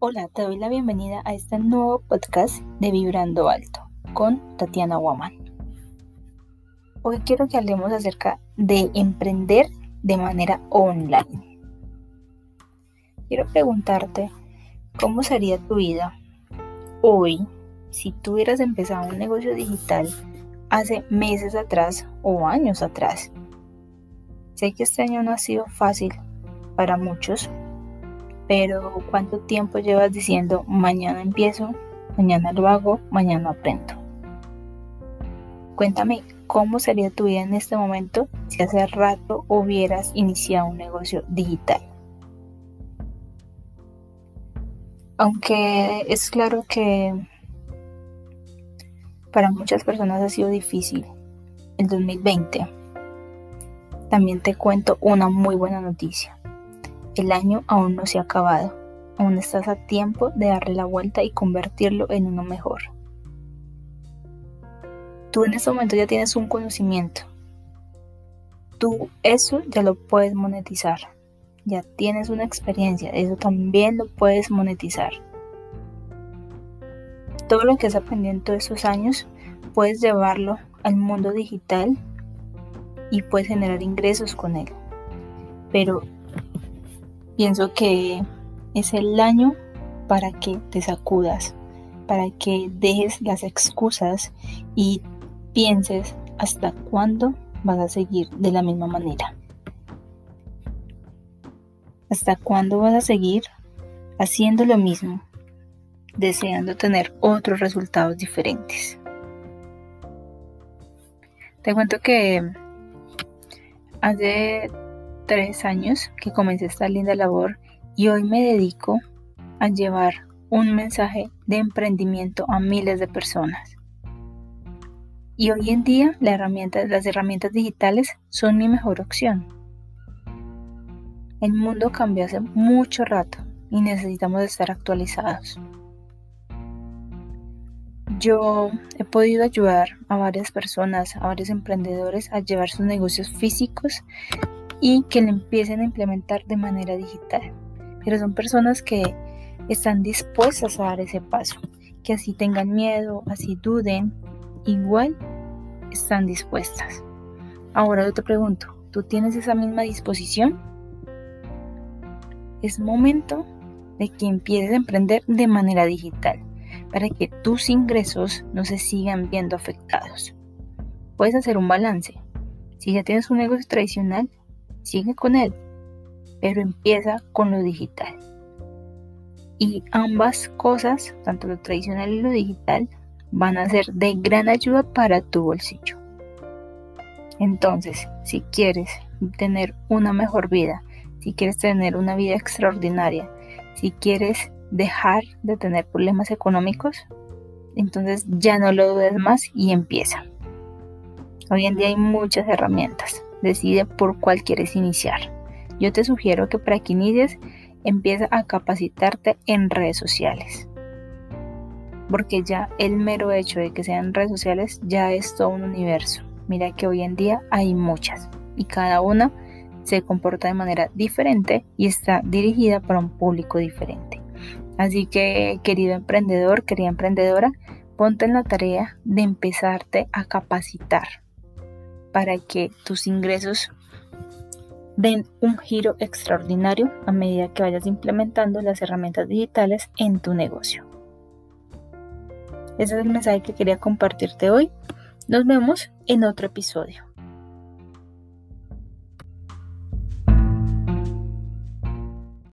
Hola, te doy la bienvenida a este nuevo podcast de Vibrando Alto con Tatiana Waman. Hoy quiero que hablemos acerca de emprender de manera online. Quiero preguntarte cómo sería tu vida hoy si tú hubieras empezado un negocio digital hace meses atrás o años atrás. Sé que este año no ha sido fácil para muchos, pero ¿cuánto tiempo llevas diciendo mañana empiezo, mañana lo hago, mañana aprendo? Cuéntame cómo sería tu vida en este momento si hace rato hubieras iniciado un negocio digital. Aunque es claro que para muchas personas ha sido difícil el 2020, también te cuento una muy buena noticia. El año aún no se ha acabado. Aún estás a tiempo de darle la vuelta y convertirlo en uno mejor. Tú en este momento ya tienes un conocimiento. Tú eso ya lo puedes monetizar. Ya tienes una experiencia. Eso también lo puedes monetizar. Todo lo que has aprendido en todos esos años puedes llevarlo al mundo digital y puedes generar ingresos con él. Pero Pienso que es el año para que te sacudas, para que dejes las excusas y pienses hasta cuándo vas a seguir de la misma manera. ¿Hasta cuándo vas a seguir haciendo lo mismo, deseando tener otros resultados diferentes? Te cuento que hace tres años que comencé esta linda labor y hoy me dedico a llevar un mensaje de emprendimiento a miles de personas. Y hoy en día las herramientas digitales son mi mejor opción. El mundo cambió hace mucho rato y necesitamos estar actualizados. Yo he podido ayudar a varias personas, a varios emprendedores a llevar sus negocios físicos y que lo empiecen a implementar de manera digital. Pero son personas que están dispuestas a dar ese paso, que así tengan miedo, así duden, igual están dispuestas. Ahora yo te pregunto, ¿tú tienes esa misma disposición? Es momento de que empieces a emprender de manera digital para que tus ingresos no se sigan viendo afectados. Puedes hacer un balance. Si ya tienes un negocio tradicional, sigue con él, pero empieza con lo digital. Y ambas cosas, tanto lo tradicional y lo digital, van a ser de gran ayuda para tu bolsillo. Entonces, si quieres tener una mejor vida, si quieres tener una vida extraordinaria, si quieres dejar de tener problemas económicos, entonces ya no lo dudes más y empieza. Hoy en día hay muchas herramientas. Decide por cuál quieres iniciar. Yo te sugiero que para que inicies, empieza a capacitarte en redes sociales. Porque ya el mero hecho de que sean redes sociales ya es todo un universo. Mira que hoy en día hay muchas y cada una se comporta de manera diferente y está dirigida para un público diferente. Así que, querido emprendedor, querida emprendedora, ponte en la tarea de empezarte a capacitar para que tus ingresos den un giro extraordinario a medida que vayas implementando las herramientas digitales en tu negocio. Ese es el mensaje que quería compartirte hoy. Nos vemos en otro episodio.